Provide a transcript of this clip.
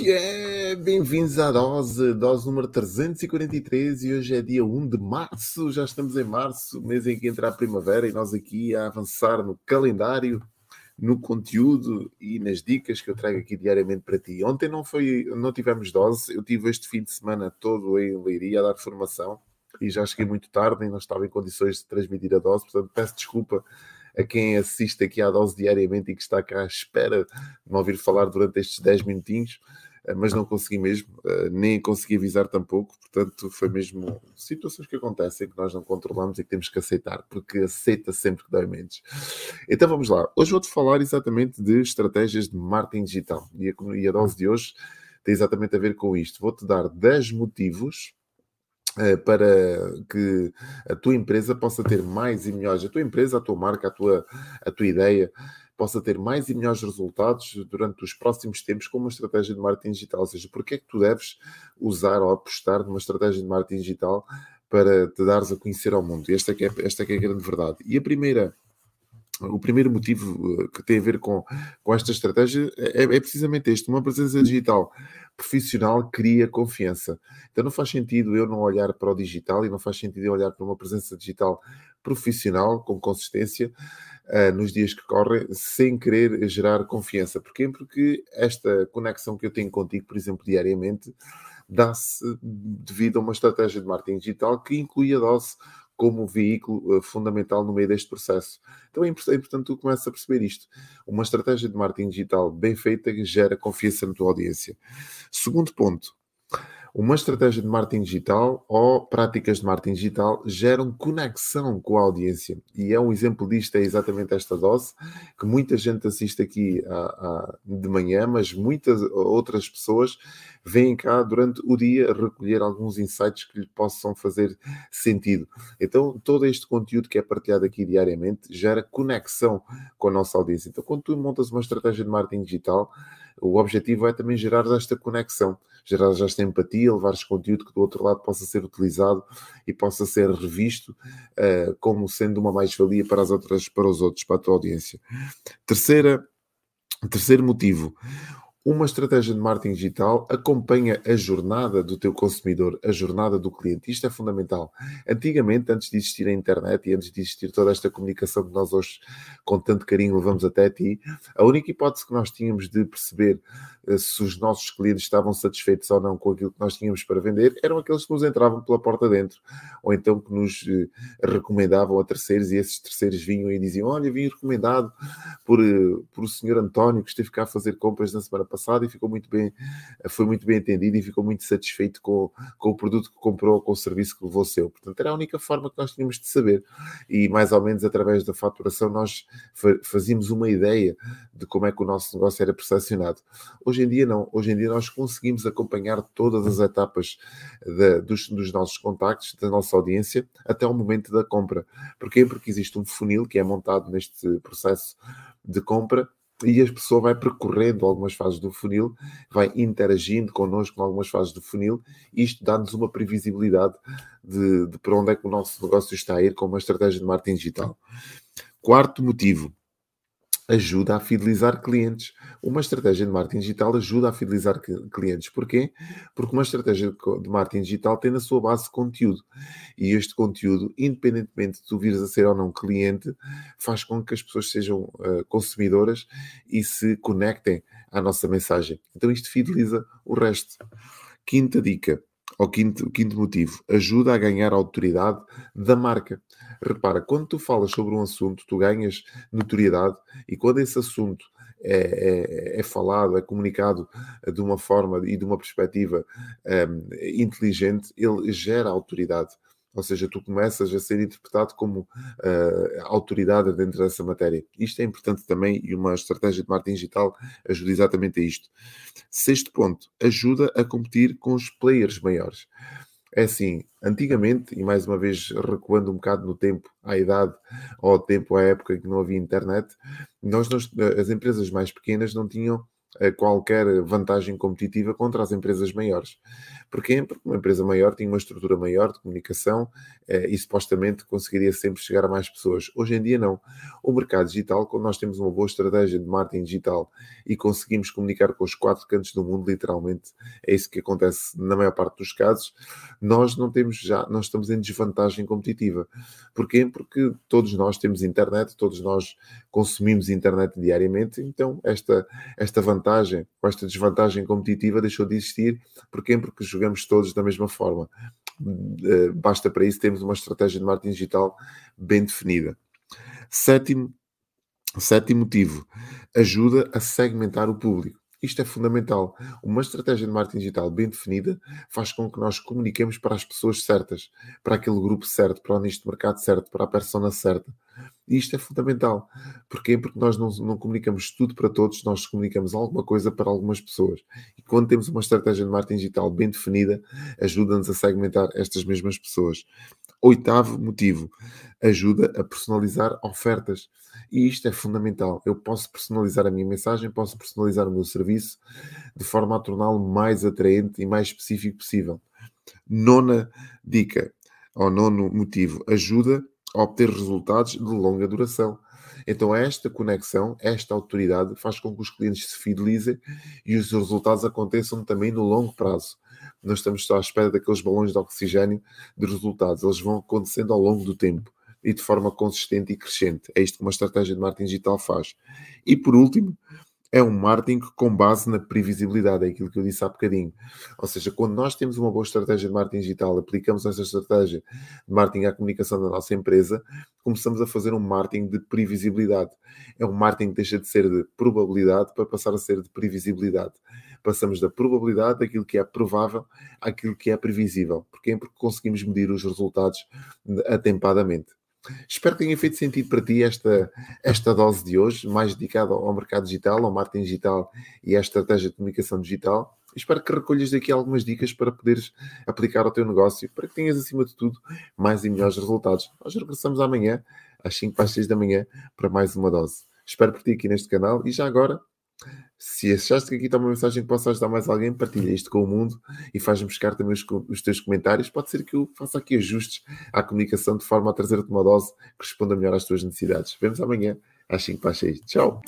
que é? Bem-vindos à dose, dose número 343 e hoje é dia 1 de março, já estamos em março, mês em que entra a primavera e nós aqui a avançar no calendário, no conteúdo e nas dicas que eu trago aqui diariamente para ti. Ontem não foi, não tivemos dose, eu tive este fim de semana todo em Leiria a dar formação e já cheguei muito tarde e não estava em condições de transmitir a dose, portanto peço desculpa a quem assiste aqui à dose diariamente e que está cá à espera de me ouvir falar durante estes 10 minutinhos, mas não consegui mesmo, eh, nem consegui avisar tampouco, portanto foi mesmo situações que acontecem que nós não controlamos e que temos que aceitar, porque aceita sempre que dói menos. Então vamos lá, hoje vou-te falar exatamente de estratégias de marketing digital e a, dose de hoje tem exatamente a ver com isto. Vou-te dar 10 motivos eh, para que a tua empresa possa ter mais e melhores, a tua empresa, a tua marca, a tua, a tua ideia, possa ter mais e melhores resultados durante os próximos tempos com uma estratégia de marketing digital. Ou seja, porque é que tu deves usar ou apostar numa estratégia de marketing digital para te dares a conhecer ao mundo? Esta é, que é, esta é, que é a grande verdade. E a primeira o primeiro motivo eh, que tem a ver com, com esta estratégia é, é, precisamente este: uma presença digital profissional cria confiança. Então não faz sentido eu não olhar para o digital e não faz sentido eu olhar para uma presença digital profissional com consistência uh, nos dias que correm sem querer gerar confiança. Porquê? Porque esta conexão que eu tenho contigo, por exemplo, diariamente, dá-se devido a uma estratégia de marketing digital que inclui a dose como veículo uh, fundamental no meio deste processo. Então é importante, é tu começas a perceber isto. Uma estratégia de marketing digital bem feita gera confiança na tua audiência. Segundo ponto, uma estratégia de marketing digital ou práticas de marketing digital geram conexão com a audiência. E é um exemplo disto, é exatamente esta dose, que muita gente assiste aqui a, a, de manhã, mas muitas outras pessoas vêm cá durante o dia recolher alguns insights que lhe possam fazer sentido. Então, todo este conteúdo que é partilhado aqui diariamente gera conexão com a nossa audiência. Então, quando tu montas uma estratégia de marketing digital, o objetivo é também gerar esta conexão, gerar esta empatia, levar este conteúdo que do outro lado possa ser utilizado e possa ser revisto uh, como sendo uma mais-valia para as outras, para os outros, para a tua audiência. Terceira, terceiro motivo, uma estratégia de marketing digital acompanha a jornada do teu consumidor, a jornada do cliente. Isto é fundamental. Antigamente, antes de existir a internet e antes de existir toda esta comunicação que nós hoje, com tanto carinho, levamos até ti, a única hipótese que nós tínhamos de perceber se os nossos clientes estavam satisfeitos ou não com aquilo que nós tínhamos para vender eram aqueles que nos entravam pela porta dentro, ou então que nos uh, recomendavam a terceiros e esses terceiros vinham e diziam: Olha, vim recomendado por, uh, por o senhor António que esteve cá a fazer compras na semana passado e ficou muito bem, foi muito bem atendido e ficou muito satisfeito com, com o produto que comprou, com o serviço que levou seu. Portanto, era a única forma que nós tínhamos de saber. E mais ou menos através da faturação nós fazíamos uma ideia de como é que o nosso negócio era percepcionado. Hoje em dia não, hoje em dia nós conseguimos acompanhar todas as etapas de, dos, dos nossos contactos, da nossa audiência, até o momento da compra. Porquê? Porque existe um funil que é montado neste processo de compra e a pessoa vai percorrendo algumas fases do funil, vai interagindo connosco em algumas fases do funil, e isto dá-nos uma previsibilidade de, de para onde é que o nosso negócio está a ir com uma estratégia de marketing digital. Quarto motivo, ajuda a fidelizar clientes. Uma estratégia de marketing digital ajuda a fidelizar clientes. Porquê? Porque uma estratégia de marketing digital tem na sua base conteúdo. E este conteúdo, independentemente de tu vires a ser ou não cliente, faz com que as pessoas sejam uh, consumidoras e se conectem à nossa mensagem. Então isto fideliza o resto. Quinta dica quinto, quinto motivo, ajuda a ganhar a autoridade da marca. Repara, quando tu falas sobre um assunto, tu ganhas notoriedade e quando esse assunto é, é, é falado, é comunicado de uma forma e de uma perspectiva um, inteligente, ele gera autoridade. Ou seja, tu começas a ser interpretado como uh, autoridade dentro dessa matéria. Isto é importante também e uma estratégia de marketing digital ajuda exatamente a isto. Sexto ponto, ajuda a competir com os players maiores. É assim, antigamente, e mais uma vez recuando um bocado no tempo, à idade, ao tempo, à época em que não havia internet, nós, nós as empresas mais pequenas não tinham qualquer vantagem competitiva contra as empresas maiores. Porquê? Porque uma empresa maior tinha uma estrutura maior de comunicação eh, e supostamente conseguiria sempre chegar a mais pessoas. Hoje em dia não. O mercado digital, quando nós temos uma boa estratégia de marketing digital e conseguimos comunicar com os quatro cantos do mundo, literalmente, é isso que acontece na maior parte dos casos, nós não temos já, nós estamos em desvantagem competitiva. Porquê? Porque todos nós temos internet, todos nós consumimos internet diariamente, então esta, esta vantagem ou esta desvantagem competitiva deixou de existir. Porquê? Porque jogamos todos da mesma forma. Eh, basta para isso termos uma estratégia de marketing digital bem definida. Sétimo, sétimo motivo, ajuda a segmentar o público. Isto é fundamental. Uma estratégia de marketing digital bem definida faz com que nós comuniquemos para as pessoas certas, para aquele grupo certo, para o nicho de mercado certo, para a persona certa. E isto é fundamental. Porquê? Porque nós não, não comunicamos tudo para todos, nós comunicamos alguma coisa para algumas pessoas. E quando temos uma estratégia de marketing digital bem definida, ajuda-nos a segmentar estas mesmas pessoas. Oitavo motivo, ajuda a personalizar ofertas. E isto é fundamental. Eu posso personalizar a minha mensagem, posso personalizar o meu serviço de forma a torná-lo mais atraente e mais específico possível. Nona dica, ou nono motivo, ajuda a obter resultados de longa duração. Então, esta conexão, esta autoridade faz com que os clientes se fidelizem e os resultados aconteçam também no longo prazo nós estamos só à espera daqueles balões de oxigênio de resultados. Eles vão acontecendo ao longo do tempo e de forma consistente e crescente. É isto que uma estratégia de marketing digital faz. E por último, é um marketing com base na previsibilidade, é aquilo que eu disse há bocadinho. Ou seja, quando nós temos uma boa estratégia de marketing digital, aplicamos essa estratégia de marketing à comunicação da nossa empresa, começamos a fazer um marketing de previsibilidade. É um marketing que deixa de ser de probabilidade para passar a ser de previsibilidade passamos da probabilidade daquilo que é provável àquilo que é previsível. Porquê? Porque conseguimos medir os resultados atempadamente. Espero que tenha feito sentido para ti esta, esta dose de hoje, mais dedicada ao mercado digital, ao marketing digital e à estratégia de comunicação digital. Espero que recolhas daqui algumas dicas para poderes aplicar ao teu negócio, para que tenhas, acima de tudo, mais e melhores resultados. Nós regressamos amanhã, às 5 para as 6 da manhã, para mais uma dose. Espero por ti aqui neste canal e já agora se achaste que aqui está uma mensagem que possa ajudar mais alguém, partilha isto com o mundo e faz-me chegar também os, os, teus comentários. Pode ser que eu faça aqui ajustes à comunicação de forma a trazer-te uma dose que responda melhor às tuas necessidades. Vemos amanhã às 5 para as 6. Tchau!